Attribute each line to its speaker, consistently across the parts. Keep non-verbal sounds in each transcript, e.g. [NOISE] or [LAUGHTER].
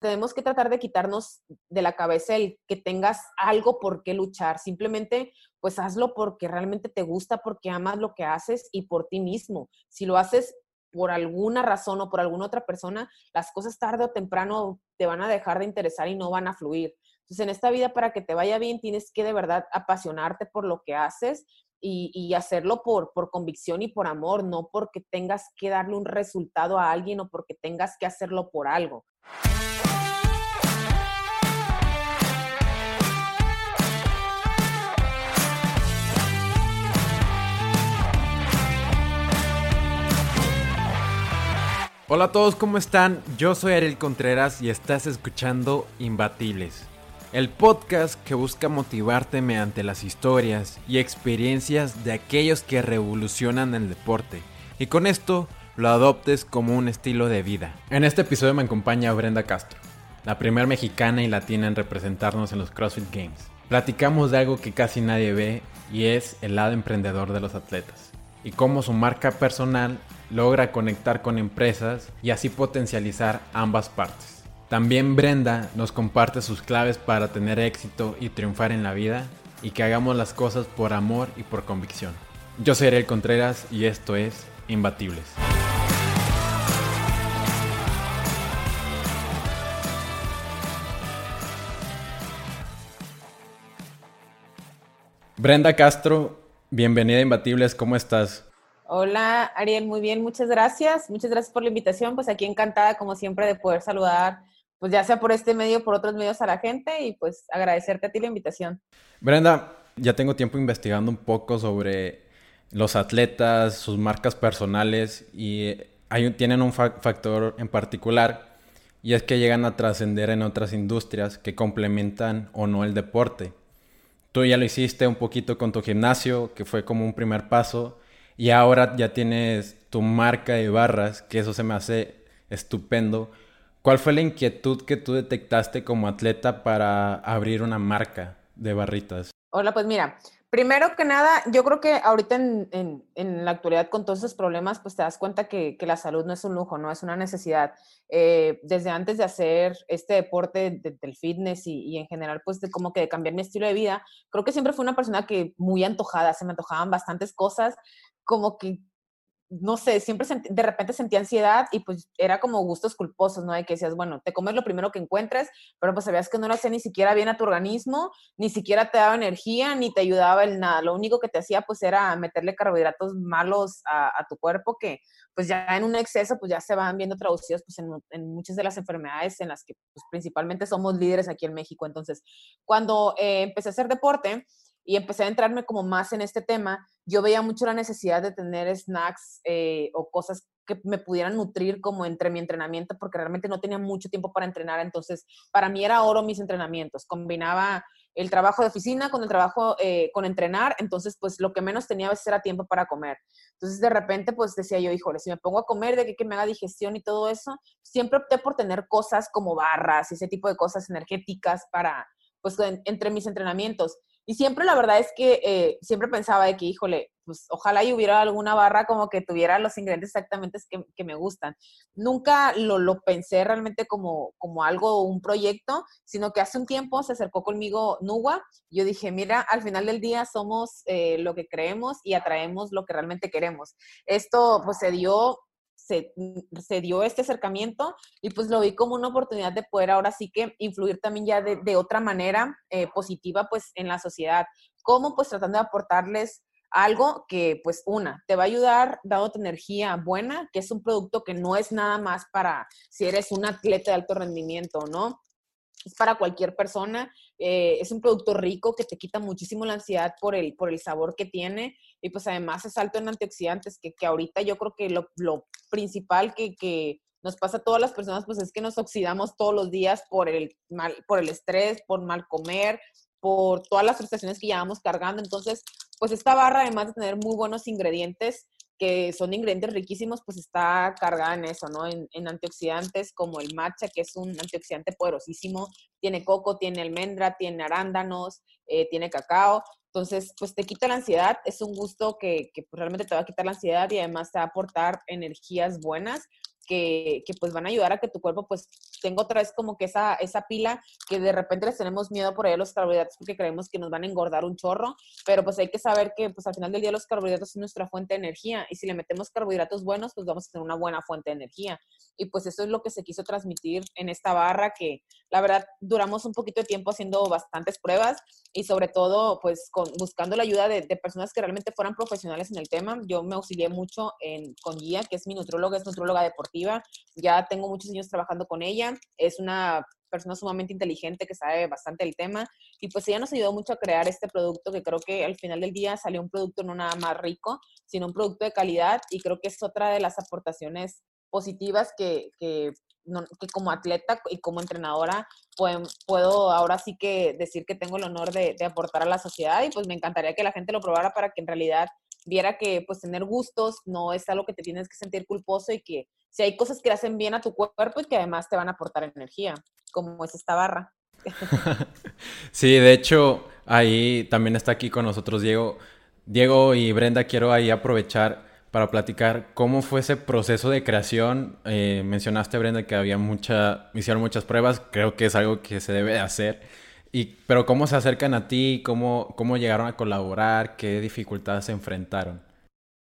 Speaker 1: tenemos que tratar de quitarnos de la cabeza el que tengas algo por qué luchar. Simplemente, pues hazlo porque realmente te gusta, porque amas lo que haces y por ti mismo. Si lo haces por alguna razón o por alguna otra persona, las cosas tarde o temprano te van a dejar de interesar y no van a fluir. Entonces, en esta vida, para que te vaya bien, tienes que de verdad apasionarte por lo que haces y, hacerlo por, por convicción y por amor, no porque tengas que darle un resultado a alguien o porque tengas que hacerlo por algo.
Speaker 2: Hola a todos, ¿cómo están? Yo soy Ariel Contreras y estás escuchando Imbatibles, el podcast que busca motivarte mediante las historias y experiencias de aquellos que revolucionan el deporte y con esto lo adoptes como un estilo de vida. En este episodio me acompaña Brenda Castro, la primera mexicana y latina en representarnos en los CrossFit Games. Platicamos de algo que casi nadie ve y es el lado emprendedor de los atletas y cómo su marca personal logra conectar con empresas y así potencializar ambas partes. También Brenda nos comparte sus claves para tener éxito y triunfar en la vida y que hagamos las cosas por amor y por convicción. Yo soy Ariel Contreras y esto es Imbatibles. Brenda Castro, bienvenida Imbatibles, ¿cómo estás?
Speaker 1: Hola, Ariel, muy bien, muchas gracias. Muchas gracias por la invitación. Pues aquí encantada, como siempre, de poder saludar, pues ya sea por este medio o por otros medios a la gente y pues agradecerte a ti la invitación.
Speaker 2: Brenda, ya tengo tiempo investigando un poco sobre los atletas, sus marcas personales y hay, tienen un factor en particular y es que llegan a trascender en otras industrias que complementan o no el deporte. Tú ya lo hiciste un poquito con tu gimnasio, que fue como un primer paso y ahora ya tienes tu marca de barras, que eso se me hace estupendo. ¿Cuál fue la inquietud que tú detectaste como atleta para abrir una marca de barritas?
Speaker 1: Hola, pues mira, primero que nada, yo creo que ahorita en, la actualidad con todos esos problemas, pues te das cuenta que, la salud no es un lujo, no es una necesidad. Eh, desde antes de hacer este deporte del fitness y, en general, pues de como que de cambiar mi estilo de vida, creo que siempre fui una persona que muy antojada, se me antojaban bastantes cosas como que, no sé, siempre de repente sentía ansiedad y pues era como gustos culposos, ¿no? De que decías, bueno, te comes lo primero que encuentres, pero pues sabías que no lo hacía ni siquiera bien a tu organismo, ni siquiera te daba energía, ni te ayudaba en nada. Lo único que te hacía pues era meterle carbohidratos malos a, tu cuerpo que pues ya en un exceso pues ya se van viendo traducidos pues en, muchas de las enfermedades en las que pues, principalmente somos líderes aquí en México. Entonces, cuando eh, empecé a hacer deporte, y empecé a entrarme como más en este tema, yo veía mucho la necesidad de tener snacks eh, o cosas que me pudieran nutrir como entre mi entrenamiento, porque realmente no tenía mucho tiempo para entrenar, entonces para mí era oro mis entrenamientos, combinaba el trabajo de oficina con el trabajo eh, con entrenar, entonces pues lo que menos tenía a veces era tiempo para comer. Entonces de repente pues decía yo, híjole, si me pongo a comer de que, que me haga digestión y todo eso, siempre opté por tener cosas como barras y ese tipo de cosas energéticas para, pues entre mis entrenamientos. Y siempre la verdad es que eh, siempre pensaba de que, híjole, pues ojalá y hubiera alguna barra como que tuviera los ingredientes exactamente que, que me gustan. Nunca lo, lo, pensé realmente como, como algo, un proyecto, sino que hace un tiempo se acercó conmigo Nuwa. Yo dije, mira, al final del día somos eh, lo que creemos y atraemos lo que realmente queremos. Esto pues se dio se, dio este acercamiento y pues lo vi como una oportunidad de poder ahora sí que influir también ya de, otra manera eh, positiva pues en la sociedad. ¿Cómo? Pues tratando de aportarles algo que pues una, te va a ayudar dándote energía buena, que es un producto que no es nada más para si eres un atleta de alto rendimiento, ¿no? es para cualquier persona. Eh, es un producto rico que te quita muchísimo la ansiedad por el, por el sabor que tiene y pues además es alto en antioxidantes, que, que ahorita yo creo que lo, lo principal que, que, nos pasa a todas las personas pues es que nos oxidamos todos los días por el, mal, por el estrés, por mal comer, por todas las frustraciones que llevamos cargando. Entonces, pues esta barra, además de tener muy buenos ingredientes, que son ingredientes riquísimos, pues está cargada en eso, ¿no? En, antioxidantes como el matcha, que es un antioxidante poderosísimo, tiene coco, tiene almendra, tiene arándanos, eh, tiene cacao, entonces, pues te quita la ansiedad, es un gusto que, que pues, realmente te va a quitar la ansiedad y además te va a aportar energías buenas que, que, pues van a ayudar a que tu cuerpo pues tengo otra vez como que esa, esa pila que de repente les tenemos miedo por ahí a los carbohidratos porque creemos que nos van a engordar un chorro, pero pues hay que saber que pues al final del día los carbohidratos son nuestra fuente de energía y si le metemos carbohidratos buenos, pues vamos a tener una buena fuente de energía. Y pues eso es lo que se quiso transmitir en esta barra que la verdad duramos un poquito de tiempo haciendo bastantes pruebas y sobre todo pues con, buscando la ayuda de, de personas que realmente fueran profesionales en el tema. Yo me auxilié mucho en, con Guía, que es mi nutróloga, es nutróloga deportiva. Ya tengo muchos años trabajando con ella. Es una persona sumamente inteligente que sabe bastante del tema y pues ella nos ayudó mucho a crear este producto que creo que al final del día salió un producto no nada más rico, sino un producto de calidad y creo que es otra de las aportaciones positivas que, que, como atleta y como entrenadora puedo, ahora sí que decir que tengo el honor de aportar a la sociedad y pues me encantaría que la gente lo probara para que en realidad viera que pues tener gustos no es algo que te tienes que sentir culposo y que si hay cosas que hacen bien a tu cuerpo y que además te van a aportar energía, como es esta barra. [LAUGHS]
Speaker 2: sí, de hecho, ahí también está aquí con nosotros Diego. Diego y Brenda, quiero ahí aprovechar para platicar cómo fue ese proceso de creación. Eh, mencionaste, Brenda, que había mucha, hicieron muchas pruebas, creo que es algo que se debe de hacer. Y, pero ¿cómo se acercan a ti? ¿Cómo, ¿Cómo llegaron a colaborar? ¿Qué dificultades se enfrentaron?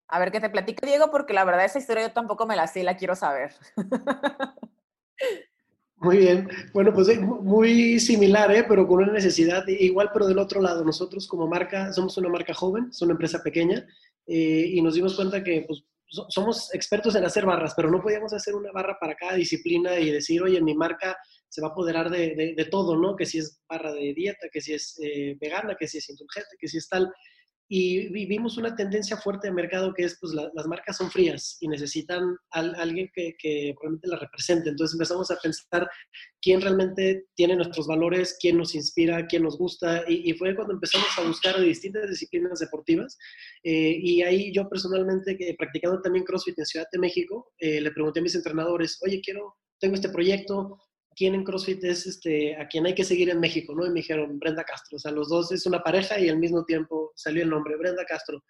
Speaker 1: A ver, que te platique, Diego, porque la verdad esa historia yo tampoco me la sé y la quiero saber.
Speaker 3: Muy bien. Bueno, pues muy similar, ¿eh? pero con una necesidad igual, pero del otro lado. Nosotros como marca somos una marca joven, es una empresa pequeña, eh, y nos dimos cuenta que pues, somos expertos en hacer barras, pero no podíamos hacer una barra para cada disciplina y decir, oye, mi marca se va a apoderar de, de, todo, ¿no? Que si es barra de dieta, que si es eh, vegana, que si es indulgente, que si es tal. Y vivimos una tendencia fuerte de mercado que es, pues las marcas son frías y necesitan a, alguien que, que realmente las represente. Entonces empezamos a pensar quién realmente tiene nuestros valores, quién nos inspira, quién nos gusta. Y, fue cuando empezamos a buscar distintas disciplinas deportivas. Eh, y ahí yo personalmente, que practicando también CrossFit en Ciudad de México, eh, le pregunté a mis entrenadores, oye, quiero, tengo este proyecto, quién en CrossFit es este, a quien hay que seguir en México, ¿no? Y me dijeron Brenda Castro, o sea, los dos es una pareja y al mismo tiempo salió el nombre, Brenda Castro.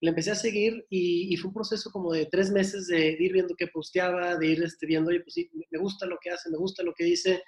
Speaker 3: Y le empecé a seguir y, fue un proceso como de tres meses de, ir viendo qué posteaba, de ir este, viendo, oye, pues sí, me gusta lo que hace, me gusta lo que dice.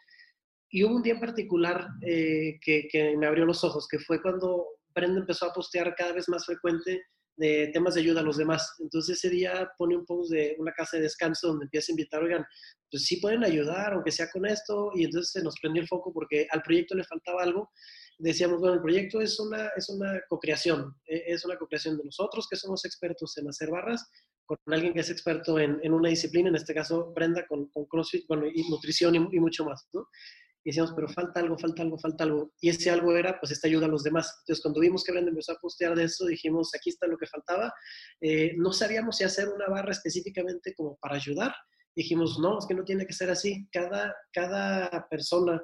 Speaker 3: Y hubo un día en particular eh, que, que me abrió los ojos, que fue cuando Brenda empezó a postear cada vez más frecuente de temas de ayuda a los demás. Entonces ese día pone un post de una casa de descanso donde empieza a invitar, oigan, pues sí pueden ayudar, aunque sea con esto, y entonces se nos prendió el foco porque al proyecto le faltaba algo. Decíamos, bueno, el proyecto es una, es una co-creación, e, es una co-creación de nosotros que somos expertos en hacer barras, con alguien que es experto en, en una disciplina, en este caso Brenda con, con CrossFit, bueno, y nutrición y, y mucho más, ¿no? Y decíamos, pero falta algo, falta algo, falta algo. Y ese algo era, pues, esta ayuda a los demás. Entonces, cuando vimos que Brenda empezó a postear de eso, dijimos, aquí está lo que faltaba. Eh, no sabíamos si hacer una barra específicamente como para ayudar. Dijimos, no, es que no tiene que ser así. Cada, cada persona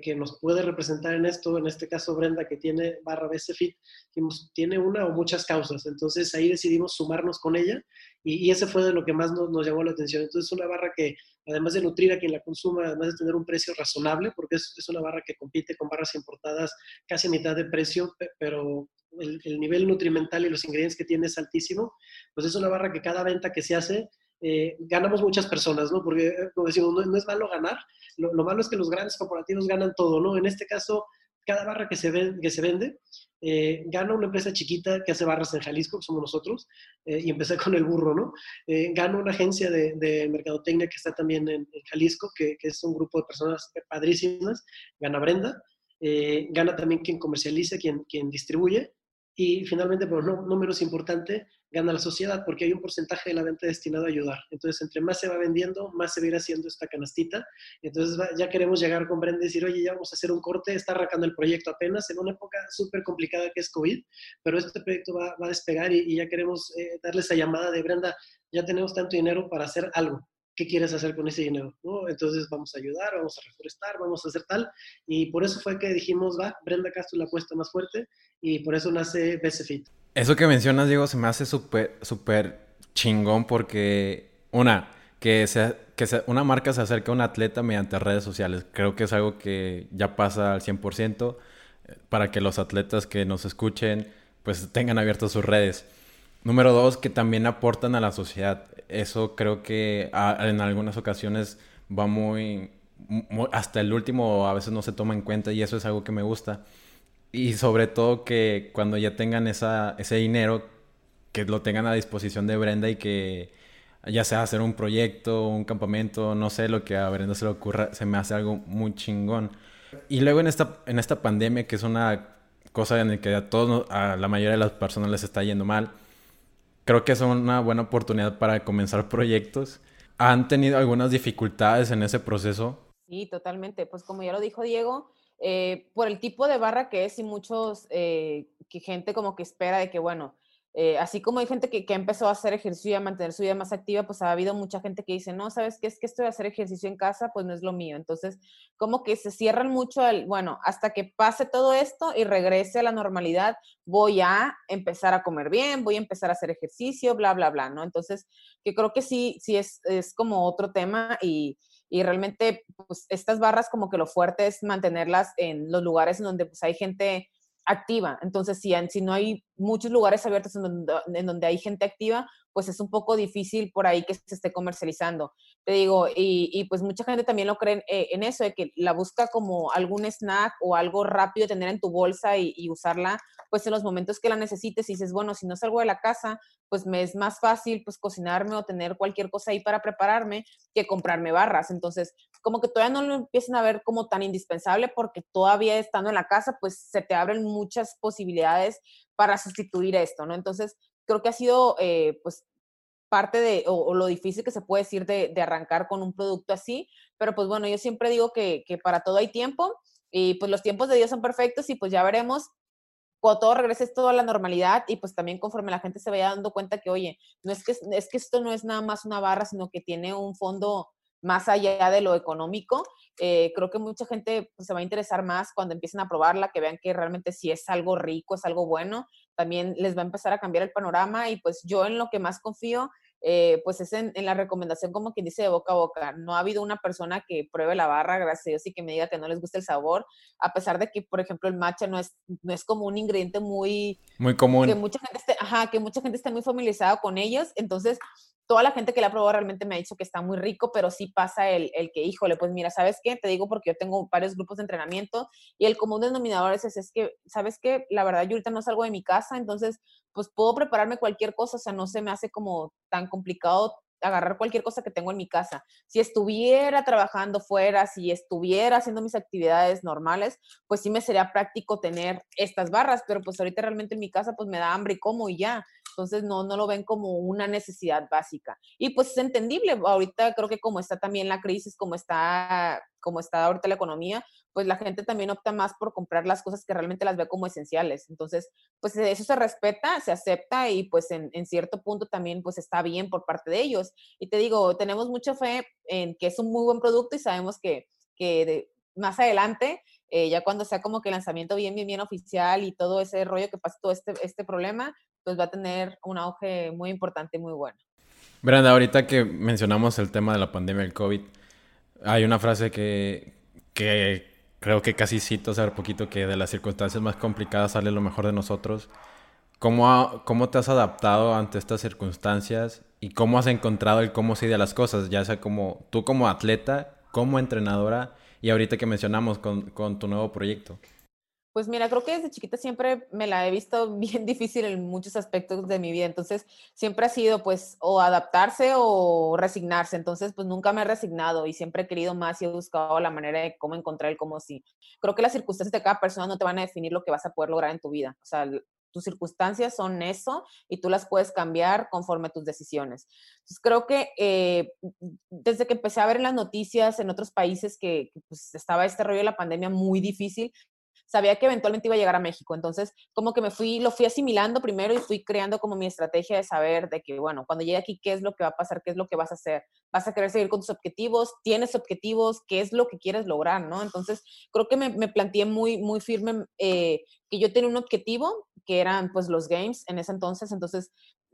Speaker 3: que, nos puede representar en esto, en este caso Brenda, que tiene barra BC Fit, tiene una o muchas causas. Entonces ahí decidimos sumarnos con ella y, ese fue de lo que más nos, llamó la atención. Entonces una barra que además de nutrir a quien la consuma, además de tener un precio razonable, porque es, es una barra que compite con barras importadas casi a mitad de precio, pero el, el nivel nutrimental y los ingredientes que tiene es altísimo, pues es una barra que cada venta que se hace eh, ganamos muchas personas, ¿no? Porque, eh, como decimos, no, es malo ganar, lo, malo es que los grandes corporativos ganan todo, ¿no? En este caso, cada barra que se, que se vende, eh, gana una empresa chiquita que hace barras en Jalisco, que somos nosotros, y empecé con el burro, ¿no? gana una agencia de, mercadotecnia que está también en, Jalisco, que, es un grupo de personas padrísimas, gana Brenda, gana también quien comercializa, quien distribuye, y finalmente, pero no, no menos importante, gana la sociedad porque hay un porcentaje de la venta destinado a ayudar. Entonces, entre más se va vendiendo, más se va a ir haciendo esta canastita. Entonces, ya queremos llegar con Brenda y decir, oye, ya vamos a hacer un corte, está arrancando el proyecto apenas en una época súper complicada que es COVID, pero este proyecto va, va a despegar y, ya queremos eh, darle esa llamada de Brenda, ya tenemos tanto dinero para hacer algo. ¿Qué quieres hacer con ese dinero? ¿No? Entonces vamos a ayudar, vamos a reforestar, vamos a hacer tal. Y por eso fue que dijimos, va, Brenda Castro la apuesta más fuerte y por eso nace BCFit.
Speaker 2: Eso que mencionas, Diego, se me hace súper, súper chingón porque, una, que, sea, que una marca se acerca a un atleta mediante redes sociales. Creo que es algo que ya pasa al 100% eh, para que los atletas que nos escuchen pues tengan abiertas sus redes. Número dos, que también aportan a la sociedad. Eso creo que en algunas ocasiones va muy, hasta el último a veces no se toma en cuenta y eso es algo que me gusta. Y sobre todo que cuando ya tengan esa, ese dinero, que lo tengan a disposición de Brenda y que ya sea hacer un proyecto, un campamento, no sé, lo que a Brenda se le ocurra, se me hace algo muy chingón. Y luego en esta, en esta pandemia, que es una cosa en la que a todos, a la mayoría de las personas les está yendo mal, creo que es una buena oportunidad para comenzar proyectos. ¿Han tenido algunas dificultades en ese proceso?
Speaker 1: Sí, totalmente. Pues como ya lo dijo Diego, eh, por el tipo de barra que es y muchos, eh, que gente como que espera de que, bueno, eh, así como hay gente que, que, empezó a hacer ejercicio y a mantener su vida más activa, pues ha habido mucha gente que dice, no, ¿sabes qué? Es que esto de hacer ejercicio en casa, pues no es lo mío. Entonces, como que se cierran mucho al, bueno, hasta que pase todo esto y regrese a la normalidad, voy a empezar a comer bien, voy a empezar a hacer ejercicio, bla, bla, bla, ¿no? Entonces, que creo que sí, sí es, es como otro tema y, y realmente, pues estas barras como que lo fuerte es mantenerlas en los lugares donde pues hay gente activa. Entonces, si, si no hay muchos lugares abiertos en donde, hay gente activa, pues es un poco difícil por ahí que se esté comercializando. Te digo, y, pues mucha gente también lo cree eh, en, eso, de que la busca como algún snack o algo rápido tener en tu bolsa y, y, usarla pues en los momentos que la necesites y dices, bueno, si no salgo de la casa, pues me es más fácil pues cocinarme o tener cualquier cosa ahí para prepararme que comprarme barras. Entonces, como que todavía no lo empiezan a ver como tan indispensable porque todavía estando en la casa, pues se te abren muchas posibilidades para sustituir esto, ¿no? Entonces, creo que ha sido, eh, pues, parte de, o, lo difícil que se puede decir de, arrancar con un producto así, pero pues bueno, yo siempre digo que, para todo hay tiempo y pues los tiempos de Dios son perfectos y pues ya veremos cuando todo regrese todo a la normalidad y pues también conforme la gente se vaya dando cuenta que, oye, no es que, es que esto no es nada más una barra, sino que tiene un fondo más allá de lo económico. Eh, creo que mucha gente pues, se va a interesar más cuando empiecen a probarla, que vean que realmente si es algo rico, es algo bueno, también les va a empezar a cambiar el panorama y pues yo en lo que más confío eh, pues es en, la recomendación como quien dice de boca a boca. No ha habido una persona que pruebe la barra, gracias a Dios, y que me diga que no les gusta el sabor, a pesar de que, por ejemplo, el matcha no es, no es como un ingrediente muy...
Speaker 2: Muy común.
Speaker 1: Que mucha gente esté, ajá, que mucha gente esté muy familiarizada con ellos. Entonces, toda la gente que la ha probado realmente me ha dicho que está muy rico, pero sí pasa el, el, que, híjole, pues mira, ¿sabes qué? Te digo porque yo tengo varios grupos de entrenamiento y el común denominador es, es, que, ¿sabes qué? La verdad, yo ahorita no salgo de mi casa, entonces, pues puedo prepararme cualquier cosa, o sea, no se me hace como tan complicado agarrar cualquier cosa que tengo en mi casa. Si estuviera trabajando fuera, si estuviera haciendo mis actividades normales, pues sí me sería práctico tener estas barras, pero pues ahorita realmente en mi casa pues me da hambre y como y ya. Entonces no, no lo ven como una necesidad básica. Y pues es entendible, ahorita creo que como está también la crisis, como está, como está ahorita la economía, pues la gente también opta más por comprar las cosas que realmente las ve como esenciales. Entonces, pues eso se respeta, se acepta y pues en, cierto punto también pues está bien por parte de ellos. Y te digo, tenemos mucha fe en que es un muy buen producto y sabemos que, que más adelante, eh, ya cuando sea como que lanzamiento bien, bien, bien oficial y todo ese rollo que pasa todo este, este problema, pues va a tener un auge muy importante y muy bueno.
Speaker 2: Brenda, ahorita que mencionamos el tema de la pandemia del COVID, hay una frase que, que creo que casi cito hace poquito, que de las circunstancias más complicadas sale lo mejor de nosotros. ¿Cómo, ¿Cómo te has adaptado ante estas circunstancias y cómo has encontrado el cómo sí de las cosas? Ya sea como tú como atleta, como entrenadora y ahorita que mencionamos con, con tu nuevo proyecto.
Speaker 1: Pues mira, creo que desde chiquita siempre me la he visto [LAUGHS] bien difícil en muchos aspectos de mi vida. Entonces, siempre ha sido pues o adaptarse o resignarse. Entonces, pues nunca me he resignado y siempre he querido más y he buscado la manera de cómo encontrar el cómo sí. Creo que las circunstancias de cada persona no te van a definir lo que vas a poder lograr en tu vida. O sea, tus circunstancias son eso y tú las puedes cambiar conforme a tus decisiones. Entonces, creo que eh, desde que empecé a ver en las noticias en otros países que, que pues, estaba este rollo de la pandemia muy difícil, sabía que eventualmente iba a llegar a México. Entonces, como que me fui, lo fui asimilando primero y fui creando como mi estrategia de saber de que, bueno, cuando llegue aquí, ¿qué es lo que va a pasar? ¿Qué es lo que vas a hacer? ¿Vas a querer seguir con tus objetivos? ¿Tienes objetivos? ¿Qué es lo que quieres lograr? ¿no? Entonces, creo que me, planteé muy, muy firme eh, que yo tenía un objetivo, que eran pues los games en ese entonces. Entonces,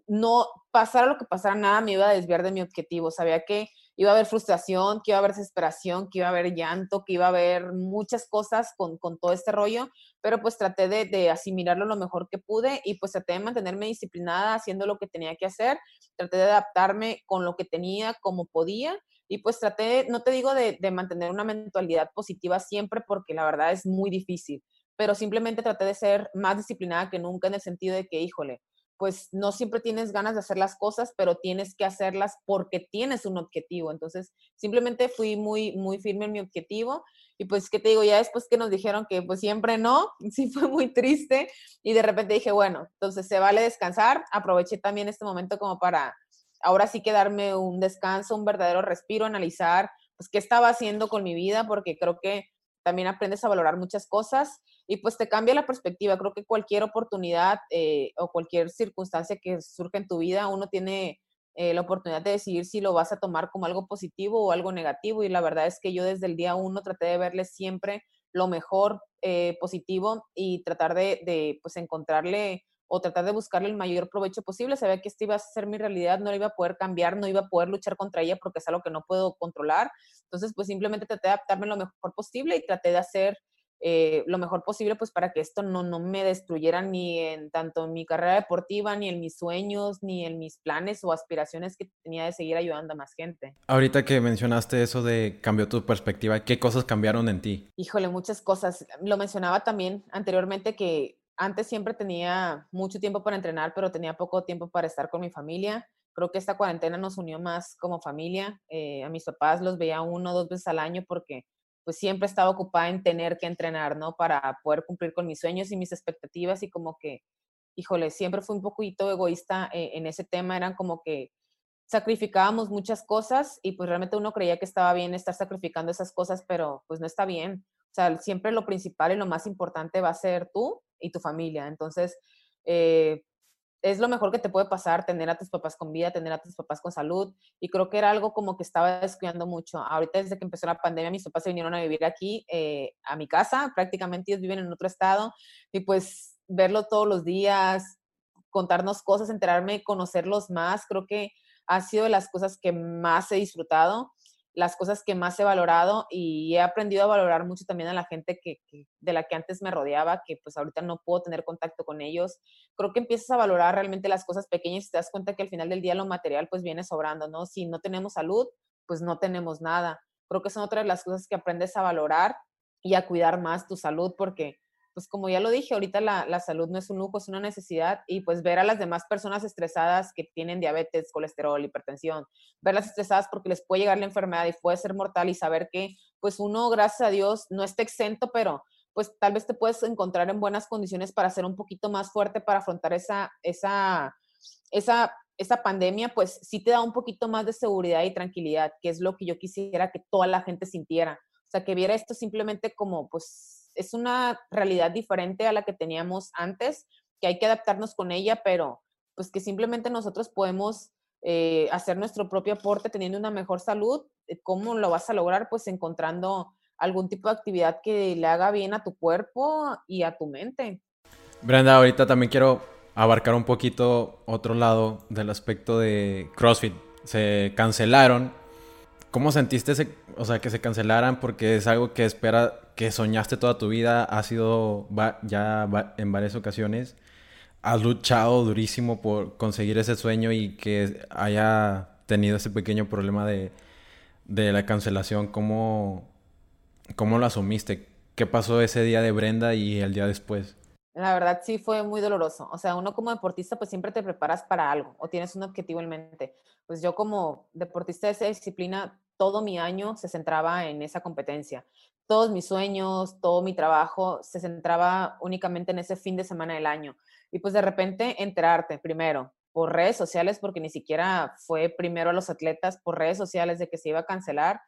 Speaker 1: no pasara lo que pasara, nada me iba a desviar de mi objetivo. Sabía que iba a haber frustración, que iba a haber desesperación, que iba a haber llanto, que iba a haber muchas cosas con, con todo este rollo, pero pues traté de, de, asimilarlo lo mejor que pude y pues traté de mantenerme disciplinada haciendo lo que tenía que hacer, traté de adaptarme con lo que tenía, como podía y pues traté, no te digo de, de mantener una mentalidad positiva siempre porque la verdad es muy difícil, pero simplemente traté de ser más disciplinada que nunca en el sentido de que, híjole, pues no siempre tienes ganas de hacer las cosas, pero tienes que hacerlas porque tienes un objetivo. Entonces, simplemente fui muy, muy firme en mi objetivo. Y pues, ¿qué te digo? Ya después que nos dijeron que pues siempre no, [LAUGHS] sí fue muy triste. Y de repente dije, bueno, entonces se vale descansar. Aproveché también este momento como para ahora sí que darme un descanso, un verdadero respiro, analizar pues qué estaba haciendo con mi vida, porque creo que también aprendes a valorar muchas cosas y pues te cambia la perspectiva. Creo que cualquier oportunidad eh, o cualquier circunstancia que surge en tu vida, uno tiene eh, la oportunidad de decidir si lo vas a tomar como algo positivo o algo negativo. Y la verdad es que yo desde el día uno traté de verle siempre lo mejor eh, positivo y tratar de, de, pues encontrarle o tratar de buscarle el mayor provecho posible. Sabía que esto iba a ser mi realidad, no lo iba a poder cambiar, no iba a poder luchar contra ella porque es algo que no puedo controlar. Entonces, pues simplemente traté de adaptarme lo mejor posible y traté de hacer eh, lo mejor posible pues para que esto no, no me destruyera ni en tanto en mi carrera deportiva, ni en mis sueños, ni en mis planes o aspiraciones que tenía de seguir ayudando a más gente.
Speaker 2: Ahorita que mencionaste eso de cambió tu perspectiva, ¿qué cosas cambiaron en ti?
Speaker 1: Híjole, muchas cosas. Lo mencionaba también anteriormente que antes siempre tenía mucho tiempo para entrenar, pero tenía poco tiempo para estar con mi familia. Creo que esta cuarentena nos unió más como familia. Eh, a mis papás los veía uno o dos veces al año porque pues siempre estaba ocupada en tener que entrenar, ¿no? Para poder cumplir con mis sueños y mis expectativas y como que, híjole, siempre fui un poquito egoísta eh, en ese tema. Eran como que sacrificábamos muchas cosas y pues realmente uno creía que estaba bien estar sacrificando esas cosas, pero pues no está bien. O sea, siempre lo principal y lo más importante va a ser tú y tu familia. Entonces, eh, es lo mejor que te puede pasar tener a tus papás con vida, tener a tus papás con salud. Y creo que era algo como que estaba descuidando mucho. Ahorita desde que empezó la pandemia, mis papás se vinieron a vivir aquí, eh, a mi casa. Prácticamente ellos viven en otro estado. Y pues verlo todos los días, contarnos cosas, enterarme, conocerlos más, creo que ha sido de las cosas que más he disfrutado las cosas que más he valorado y he aprendido a valorar mucho también a la gente que, de la que antes me rodeaba, que pues ahorita no puedo tener contacto con ellos. Creo que empiezas a valorar realmente las cosas pequeñas y te das cuenta que al final del día lo material pues viene sobrando, ¿no? Si no tenemos salud, pues no tenemos nada. Creo que son otras de las cosas que aprendes a valorar y a cuidar más tu salud porque pues como ya lo dije, ahorita la, la, salud no es un lujo, es una necesidad y pues ver a las demás personas estresadas que tienen diabetes, colesterol, hipertensión, verlas estresadas porque les puede llegar la enfermedad y puede ser mortal y saber que pues uno, gracias a Dios, no está exento, pero pues tal vez te puedes encontrar en buenas condiciones para ser un poquito más fuerte para afrontar esa, esa, esa, esa pandemia, pues sí te da un poquito más de seguridad y tranquilidad, que es lo que yo quisiera que toda la gente sintiera. O sea, que viera esto simplemente como pues es una realidad diferente a la que teníamos antes, que hay que adaptarnos con ella, pero pues que simplemente nosotros podemos eh, hacer nuestro propio aporte teniendo una mejor salud. Eh, ¿Cómo lo vas a lograr? Pues encontrando algún tipo de actividad que le haga bien a tu cuerpo y a tu mente.
Speaker 2: Brenda, ahorita también quiero abarcar un poquito otro lado del aspecto de CrossFit. Se cancelaron ¿Cómo sentiste ese, o sea, que se cancelaran? Porque es algo que espera, que soñaste toda tu vida, ha sido ya en varias ocasiones. Has luchado durísimo por conseguir ese sueño y que haya tenido ese pequeño problema de, de la cancelación. ¿Cómo, ¿Cómo lo asumiste? ¿Qué pasó ese día de Brenda y el día después?
Speaker 1: La verdad sí fue muy doloroso. O sea, uno como deportista pues siempre te preparas para algo o tienes un objetivo en mente. Pues yo como deportista de esa disciplina todo mi año se centraba en esa competencia. Todos mis sueños, todo mi trabajo se centraba únicamente en ese fin de semana del año. Y pues de repente enterarte primero por redes sociales, porque ni siquiera fue primero a los atletas, por redes sociales de que se iba a cancelar,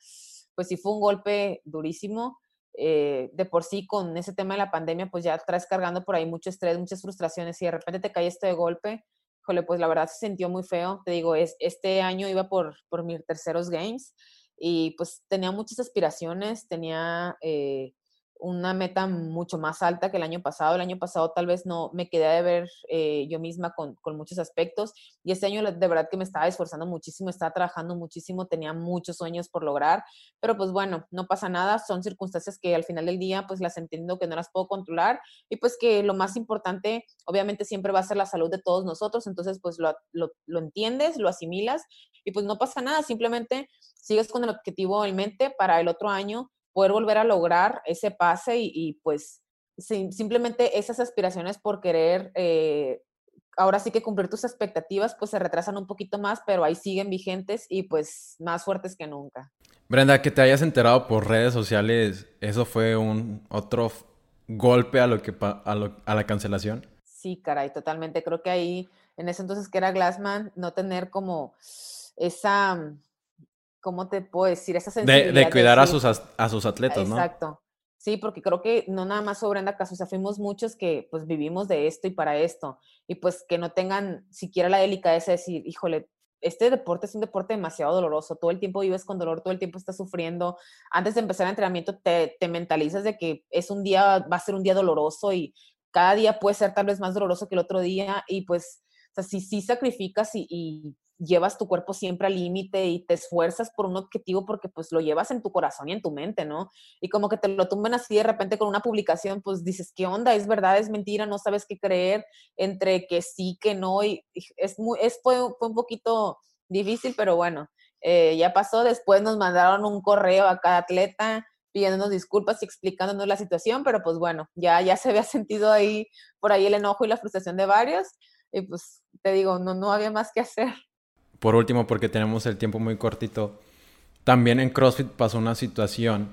Speaker 1: pues sí fue un golpe durísimo. Eh, de por sí con ese tema de la pandemia, pues ya traes cargando por ahí mucho estrés, muchas frustraciones y de repente te cae este golpe, híjole, pues la verdad se sintió muy feo. Te digo, es, este año iba por, por mis terceros games y pues tenía muchas aspiraciones, tenía eh, una meta mucho más alta que el año pasado. El año pasado tal vez no me quedé de ver eh, yo misma con, con, muchos aspectos y este año de verdad que me estaba esforzando muchísimo, estaba trabajando muchísimo, tenía muchos sueños por lograr, pero pues bueno, no pasa nada, son circunstancias que al final del día pues las entiendo que no las puedo controlar y pues que lo más importante obviamente siempre va a ser la salud de todos nosotros, entonces pues lo, lo, lo entiendes, lo asimilas y pues no pasa nada, simplemente sigues con el objetivo en mente para el otro año poder volver a lograr ese pase y, pues simplemente esas aspiraciones por querer eh, ahora sí que cumplir tus expectativas pues se retrasan un poquito más, pero ahí siguen vigentes y pues más fuertes que nunca.
Speaker 2: Brenda, que te hayas enterado por redes sociales, ¿eso fue un otro golpe a lo que a, a la cancelación?
Speaker 1: Sí, caray, totalmente. Creo que ahí, en ese entonces que era Glassman, no tener como esa ¿cómo te puedo decir? Esa
Speaker 2: sensibilidad. De, cuidar a, sus, a sus atletas,
Speaker 1: ¿no? Exacto. Sí, porque creo que no nada más sobre Brenda Caso, o sea, fuimos muchos que pues vivimos de esto y para esto, y pues que no tengan siquiera la delicadeza de decir, híjole, este deporte es un deporte demasiado doloroso, todo el tiempo vives con dolor, todo el tiempo estás sufriendo, antes de empezar el entrenamiento te, te mentalizas de que es un día, va a ser un día doloroso y cada día puede ser tal vez más doloroso que el otro día, y pues, o sea, si sí sacrificas y llevas tu cuerpo siempre al límite y te esfuerzas por un objetivo porque pues lo llevas en tu corazón y en tu mente, ¿no? Y como que te lo tumben así de repente con una publicación, pues dices, ¿qué onda? ¿Es verdad? ¿Es mentira? No sabes qué creer entre que sí, que no. Y es muy, es, fue, fue un poquito difícil, pero bueno, eh, ya pasó. Después nos mandaron un correo a cada atleta pidiéndonos disculpas y explicándonos la situación, pero pues bueno, ya, ya se había [LAUGHS] sentido ahí por ahí el enojo y la frustración de varios. Y pues te digo, no, no había más que hacer
Speaker 2: por último, porque tenemos el tiempo muy cortito, también en CrossFit pasó una situación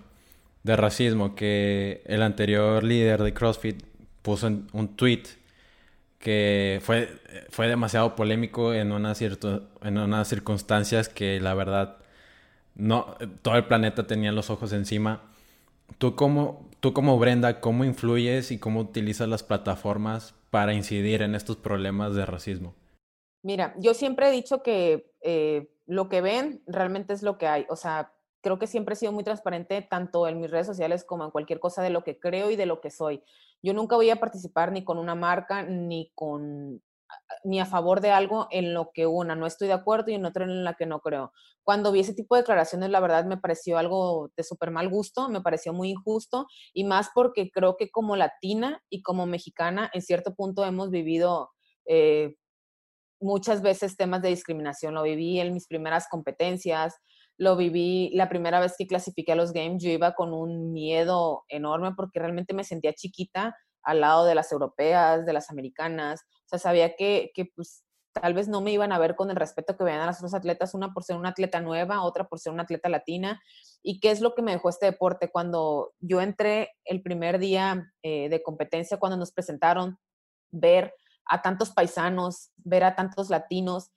Speaker 2: de racismo que el anterior líder de CrossFit puso en un tweet que fue, fue demasiado polémico en, una cierto, en unas circunstancias que la verdad no, todo el planeta tenía los ojos encima. ¿Tú como, tú como Brenda, cómo influyes y cómo utilizas las plataformas para incidir en estos problemas de racismo?
Speaker 1: Mira, yo siempre he dicho que eh, lo que ven realmente es lo que hay. O sea, creo que siempre he sido muy transparente tanto en mis redes sociales como en cualquier cosa de lo que creo y de lo que soy. Yo nunca voy a participar ni con una marca ni con ni a favor de algo en lo que una no estoy de acuerdo y en otro en la que no creo. Cuando vi ese tipo de declaraciones, la verdad me pareció algo de súper mal gusto, me pareció muy injusto y más porque creo que como latina y como mexicana, en cierto punto hemos vivido eh, muchas veces temas de discriminación. Lo viví en mis primeras competencias, lo viví la primera vez que clasifiqué a los games, yo iba con un miedo enorme porque realmente me sentía chiquita al lado de las europeas, de las americanas. O sea, sabía que, que pues tal vez no me iban a ver con el respeto que veían a las otras atletas, una por ser una atleta nueva, otra por ser una atleta latina. ¿Y qué es lo que me dejó este deporte? Cuando yo entré el primer día eh, de competencia, cuando nos presentaron, ver a tantos paisanos, ver a tantos latinos,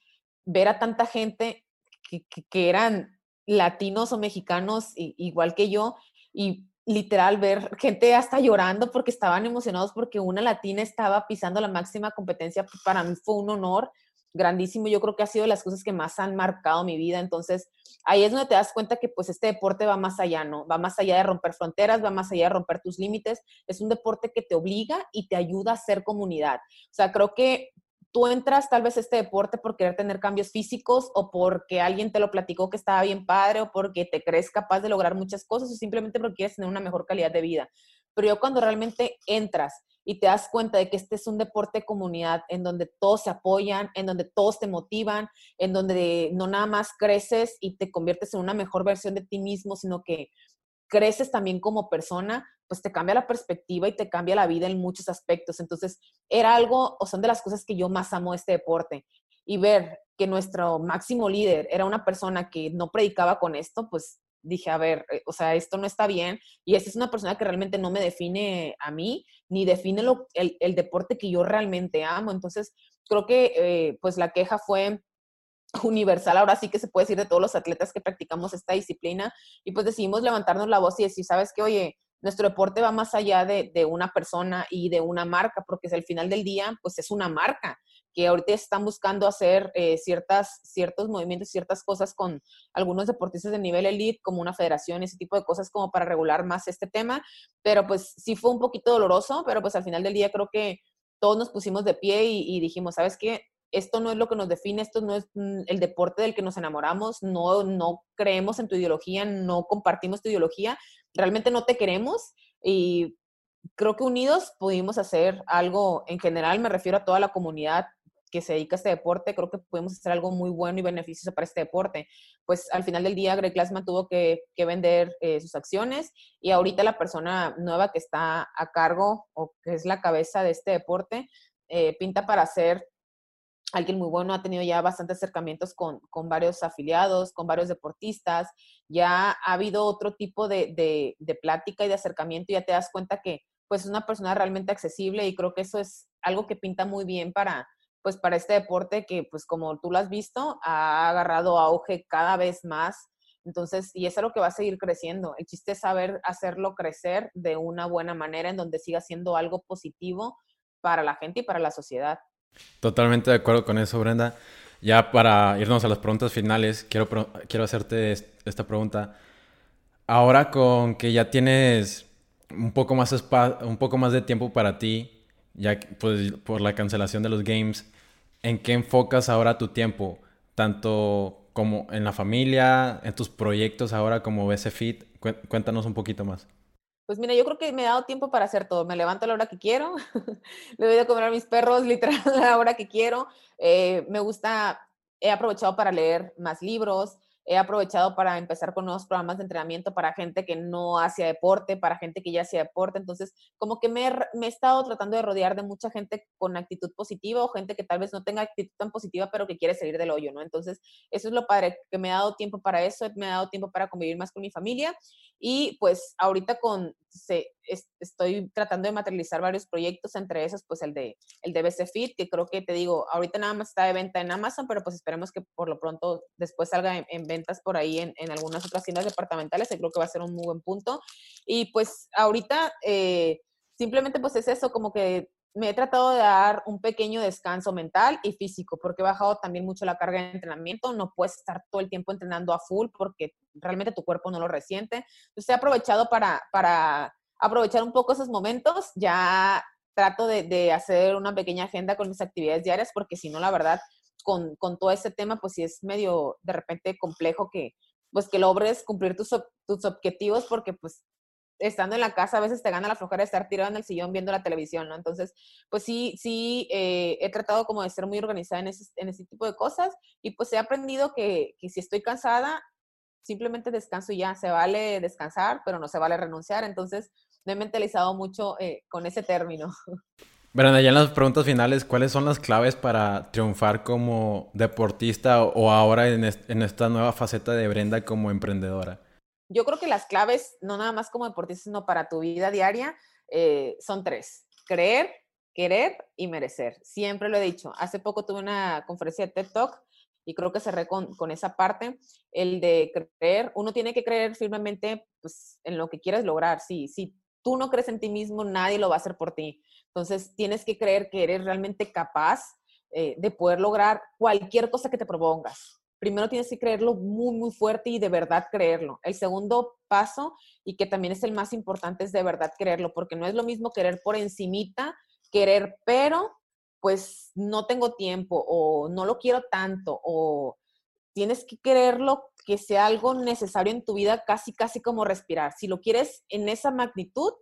Speaker 1: ver a tanta gente que, que, eran latinos o mexicanos igual que yo y literal ver gente hasta llorando porque estaban emocionados porque una latina estaba pisando la máxima competencia, pues, para mí fue un honor grandísimo. Yo creo que ha sido las cosas que más han marcado mi vida. Entonces, ahí es donde te das cuenta que pues este deporte va más allá, ¿no? Va más allá de romper fronteras, va más allá de romper tus límites. Es un deporte que te obliga y te ayuda a ser comunidad. O sea, creo que tú entras tal vez a este deporte por querer tener cambios físicos o porque alguien te lo platicó que estaba bien padre o porque te crees capaz de lograr muchas cosas o simplemente porque quieres tener una mejor calidad de vida. Pero yo cuando realmente entras y te das cuenta de que este es un deporte de comunidad en donde todos se apoyan, en donde todos te motivan, en donde no nada más creces y te conviertes en una mejor versión de ti mismo, sino que creces también como persona, pues te cambia la perspectiva y te cambia la vida en muchos aspectos. Entonces, era algo, o son de las cosas que yo más amo este deporte. Y ver que nuestro máximo líder era una persona que no predicaba con esto, pues dije, a ver, eh, o sea, esto no está bien y esta es una persona que realmente no me define a mí, ni define lo, el, el, deporte que yo realmente amo. Entonces, creo que eh, pues la queja fue universal, ahora sí que se puede decir de todos los atletas que practicamos esta disciplina y pues decidimos levantarnos la voz y decir, sabes que, oye, nuestro deporte va más allá de, de, una persona y de una marca, porque al final del día, pues es una marca que ahorita están buscando hacer eh, ciertas, ciertos movimientos, ciertas cosas con algunos deportistas de nivel elite, como una federación, ese tipo de cosas, como para regular más este tema. Pero pues sí fue un poquito doloroso, pero pues al final del día creo que todos nos pusimos de pie y, dijimos, ¿sabes qué? Esto no es lo que nos define, esto no es mm, el deporte del que nos enamoramos, no, no creemos en tu ideología, no compartimos tu ideología, realmente no te queremos y creo que unidos pudimos hacer algo, en general me refiero a toda la comunidad que se dedica a este deporte, creo que pudimos hacer algo muy bueno y beneficioso para este deporte. Pues al final del día, Greg Glassman tuvo que, vender eh, sus acciones y ahorita la persona nueva que está a cargo o que es la cabeza de este deporte, eh, pinta para ser alguien muy bueno, ha tenido ya bastantes acercamientos con, con, varios afiliados, con varios deportistas, ya ha habido otro tipo de, de, de, plática y de acercamiento, ya te das cuenta que pues es una persona realmente accesible y creo que eso es algo que pinta muy bien para pues para este deporte que pues como tú lo has visto ha agarrado auge cada vez más. Entonces y es algo que va a seguir creciendo. El chiste es saber hacerlo crecer de una buena manera en donde siga siendo algo positivo para la gente y para la sociedad
Speaker 2: Totalmente de acuerdo con eso, Brenda. Ya para irnos a las preguntas finales, quiero, quiero hacerte esta pregunta. Ahora con que ya tienes un poco más, un poco más de tiempo para ti, ya pues, por la cancelación de los games, ¿en qué enfocas ahora tu tiempo? Tanto como en la familia, en tus proyectos ahora como BC Fit. Cuéntanos un poquito más.
Speaker 1: Pues mira, yo creo que me he dado tiempo para hacer todo. Me levanto a la hora que quiero, [LAUGHS] le doy de comer a mis perros [LAUGHS] literal a la hora que quiero. Eh, me gusta, he aprovechado para leer más libros, he aprovechado para empezar con nuevos programas de entrenamiento para gente que no hacía deporte, para gente que ya hacía deporte. Entonces, como que me, me, he estado tratando de rodear de mucha gente con actitud positiva o gente que tal vez no tenga actitud tan positiva, pero que quiere salir del hoyo, ¿no? Entonces, eso es lo padre, que me ha dado tiempo para eso, me ha dado tiempo para convivir más con mi familia y pues ahorita con, se, estoy tratando de materializar varios proyectos, entre esos pues el de, el de BC Fit, que creo que te digo, ahorita nada más está de venta en Amazon, pero pues esperemos que por lo pronto después salga en, ventas por ahí en, en, algunas otras tiendas departamentales, y creo que va a ser un muy buen punto. Y pues ahorita eh, simplemente pues es eso, como que me he tratado de dar un pequeño descanso mental y físico, porque he bajado también mucho la carga de entrenamiento. No puedes estar todo el tiempo entrenando a full porque realmente tu cuerpo no lo resiente. Entonces he aprovechado para, para aprovechar un poco esos momentos. Ya trato de, hacer una pequeña agenda con mis actividades diarias, porque si no, la verdad, con, con todo este tema, pues sí es medio de repente complejo que pues que logres cumplir tus, tus objetivos porque pues estando en la casa a veces te gana la flojera de estar tirado en el sillón viendo la televisión, ¿no? Entonces, pues sí, sí, eh, he tratado como de ser muy organizada en ese, en ese tipo de cosas y pues he aprendido que, que, si estoy cansada, simplemente descanso y ya, se vale descansar, pero no se vale renunciar, entonces me he mentalizado mucho eh, con ese término. [LAUGHS]
Speaker 2: Brenda, ya en las preguntas finales, ¿cuáles son las claves para triunfar como deportista o ahora en, esta nueva faceta de Brenda como emprendedora?
Speaker 1: yo creo que las claves, no nada más como deportista, sino para tu vida diaria, eh, son tres. Creer, querer y merecer. Siempre lo he dicho. Hace poco tuve una conferencia de TED Talk y creo que cerré con, con esa parte, el de creer. Uno tiene que creer firmemente pues, en lo que quieres lograr. Si, si tú no crees en ti mismo, nadie lo va a hacer por ti. Entonces, tienes que creer que eres realmente capaz eh, de poder lograr cualquier cosa que te propongas primero tienes que creerlo muy, muy fuerte y de verdad creerlo. El segundo paso, y que también es el más importante, es de verdad creerlo, porque no es lo mismo querer por encimita, querer, pero pues no tengo tiempo o no lo quiero tanto o tienes que quererlo que sea algo necesario en tu vida, casi, casi como respirar. Si lo quieres en esa magnitud,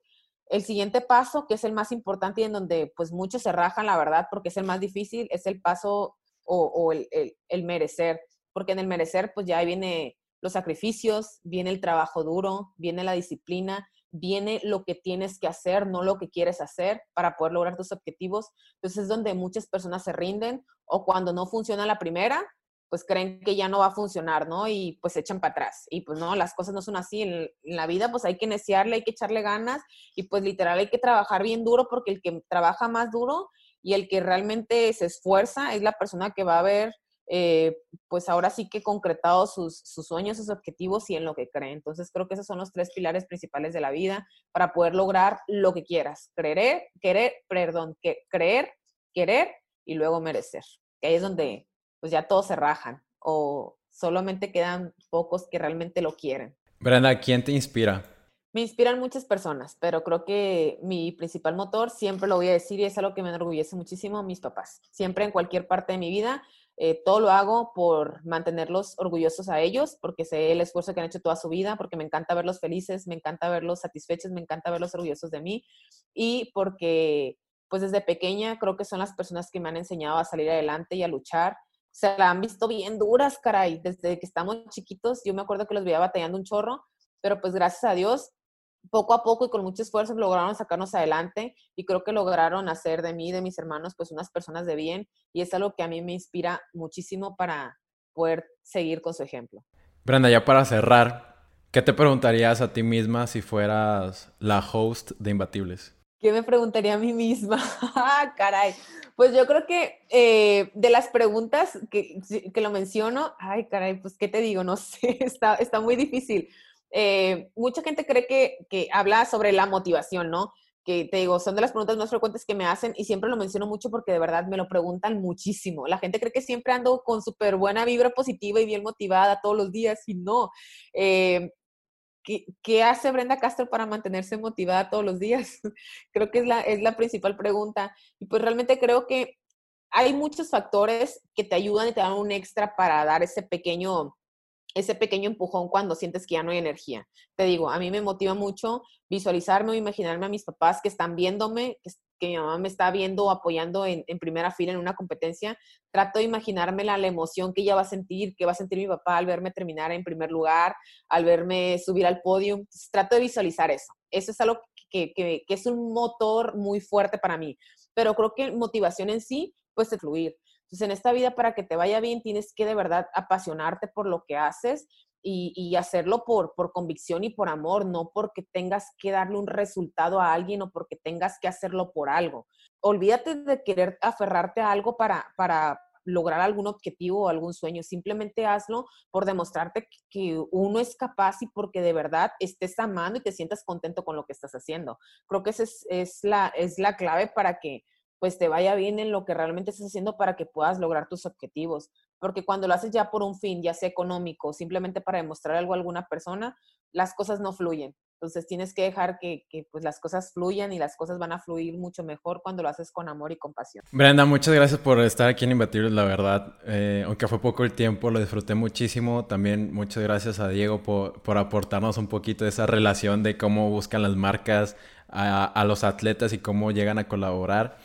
Speaker 1: el siguiente paso, que es el más importante y en donde pues muchos se rajan, la verdad, porque es el más difícil, es el paso o, el, el, merecer porque en el merecer pues ya viene los sacrificios, viene el trabajo duro, viene la disciplina, viene lo que tienes que hacer, no lo que quieres hacer para poder lograr tus objetivos. Entonces es donde muchas personas se rinden o cuando no funciona la primera, pues creen que ya no va a funcionar, ¿no? Y pues echan para atrás. Y pues no, las cosas no son así. En, la vida pues hay que neciarle, hay que echarle ganas y pues literal hay que trabajar bien duro porque el que trabaja más duro y el que realmente se esfuerza es la persona que va a ver eh, pues ahora sí que concretado sus, sus, sueños, sus objetivos y en lo que cree. Entonces creo que esos son los tres pilares principales de la vida para poder lograr lo que quieras. Creer, querer, perdón, que, creer, querer y luego merecer. Que ahí es donde pues ya todos se rajan o solamente quedan pocos que realmente lo quieren.
Speaker 2: Brenda, ¿quién te inspira?
Speaker 1: Me inspiran muchas personas, pero creo que mi principal motor, siempre lo voy a decir y es algo que me enorgullece muchísimo, mis papás. Siempre en cualquier parte de mi vida, eh, todo lo hago por mantenerlos orgullosos a ellos, porque sé el esfuerzo que han hecho toda su vida, porque me encanta verlos felices, me encanta verlos satisfechos, me encanta verlos orgullosos de mí y porque pues desde pequeña creo que son las personas que me han enseñado a salir adelante y a luchar. Se la han visto bien duras, caray, desde que estamos chiquitos. Yo me acuerdo que los veía batallando un chorro, pero pues gracias a Dios poco a poco y con mucho esfuerzo lograron sacarnos adelante y creo que lograron hacer de mí de mis hermanos pues unas personas de bien y es algo que a mí me inspira muchísimo para poder seguir con su ejemplo.
Speaker 2: Brenda, ya para cerrar, ¿qué te preguntarías a ti misma si fueras la host de Imbatibles?
Speaker 1: ¿Qué me preguntaría a mí misma? [LAUGHS] ah, caray. Pues yo creo que eh, de las preguntas que, que, lo menciono, ay, caray, pues qué te digo, no [LAUGHS] sé, está, está muy difícil eh, mucha gente cree que, que habla sobre la motivación, ¿no? que te digo, son de las preguntas más frecuentes que me hacen y siempre lo menciono mucho porque de verdad me lo preguntan muchísimo. La gente cree que siempre ando con súper buena vibra positiva y bien motivada todos los días y no. Eh, ¿qué, ¿qué, hace Brenda Castro para mantenerse motivada todos los días? [LAUGHS] creo que es la, es la principal pregunta. Y pues realmente creo que hay muchos factores que te ayudan y te dan un extra para dar ese pequeño ese pequeño empujón cuando sientes que ya no hay energía. Te digo, a mí me motiva mucho visualizarme o imaginarme a mis papás que están viéndome, mi mamá me está viendo, apoyando en, primera fila en una competencia. Trato de imaginarme la, emoción que ella va a sentir, que va a sentir mi papá al verme terminar en primer lugar, al verme subir al podio. trato de visualizar eso. Eso es algo que, que, que es un motor muy fuerte para mí. Pero creo que motivación en sí, pues es fluir entonces, en esta vida, para que te vaya bien, tienes que de verdad apasionarte por lo que haces y, hacerlo por, por convicción y por amor, no porque tengas que darle un resultado a alguien o porque tengas que hacerlo por algo. Olvídate de querer aferrarte a algo para, para lograr algún objetivo o algún sueño. Simplemente hazlo por demostrarte que uno es capaz y porque de verdad estés amando y te sientas contento con lo que estás haciendo. Creo que esa es, es, la, es la clave para que pues te vaya bien en lo que realmente estás haciendo para que puedas lograr tus objetivos. Porque cuando lo haces ya por un fin, ya sea económico, simplemente para demostrar algo a alguna persona, las cosas no fluyen. Entonces tienes que dejar que, pues las cosas fluyan y las cosas van a fluir mucho mejor cuando lo haces con amor y compasión.
Speaker 2: Brenda, muchas gracias por estar aquí en Imbatibles, la verdad. Eh, aunque fue poco el tiempo, lo disfruté muchísimo. También muchas gracias a Diego por, por aportarnos un poquito de esa relación de cómo buscan las marcas a, a los atletas y cómo llegan a colaborar.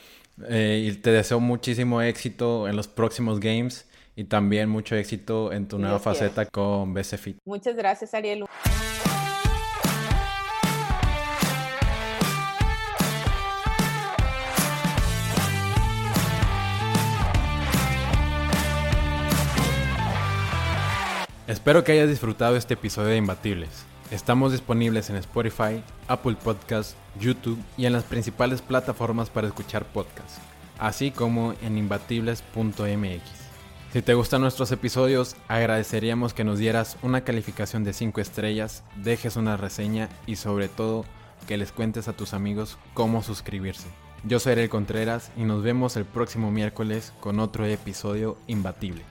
Speaker 2: Eh, y te deseo muchísimo éxito en los próximos games y también mucho éxito en tu nueva faceta con BC Fit.
Speaker 1: Muchas gracias, Ariel.
Speaker 2: Espero que hayas disfrutado este episodio de Imbatibles. Estamos disponibles en Spotify, Apple Podcasts, YouTube y en las principales plataformas para escuchar podcasts, así como en imbatibles.mx. Si te gustan nuestros episodios, agradeceríamos que nos dieras una calificación de 5 estrellas, dejes una reseña y sobre todo que les cuentes a tus amigos cómo suscribirse. Yo soy Ariel Contreras y nos vemos el próximo miércoles con otro episodio imbatible.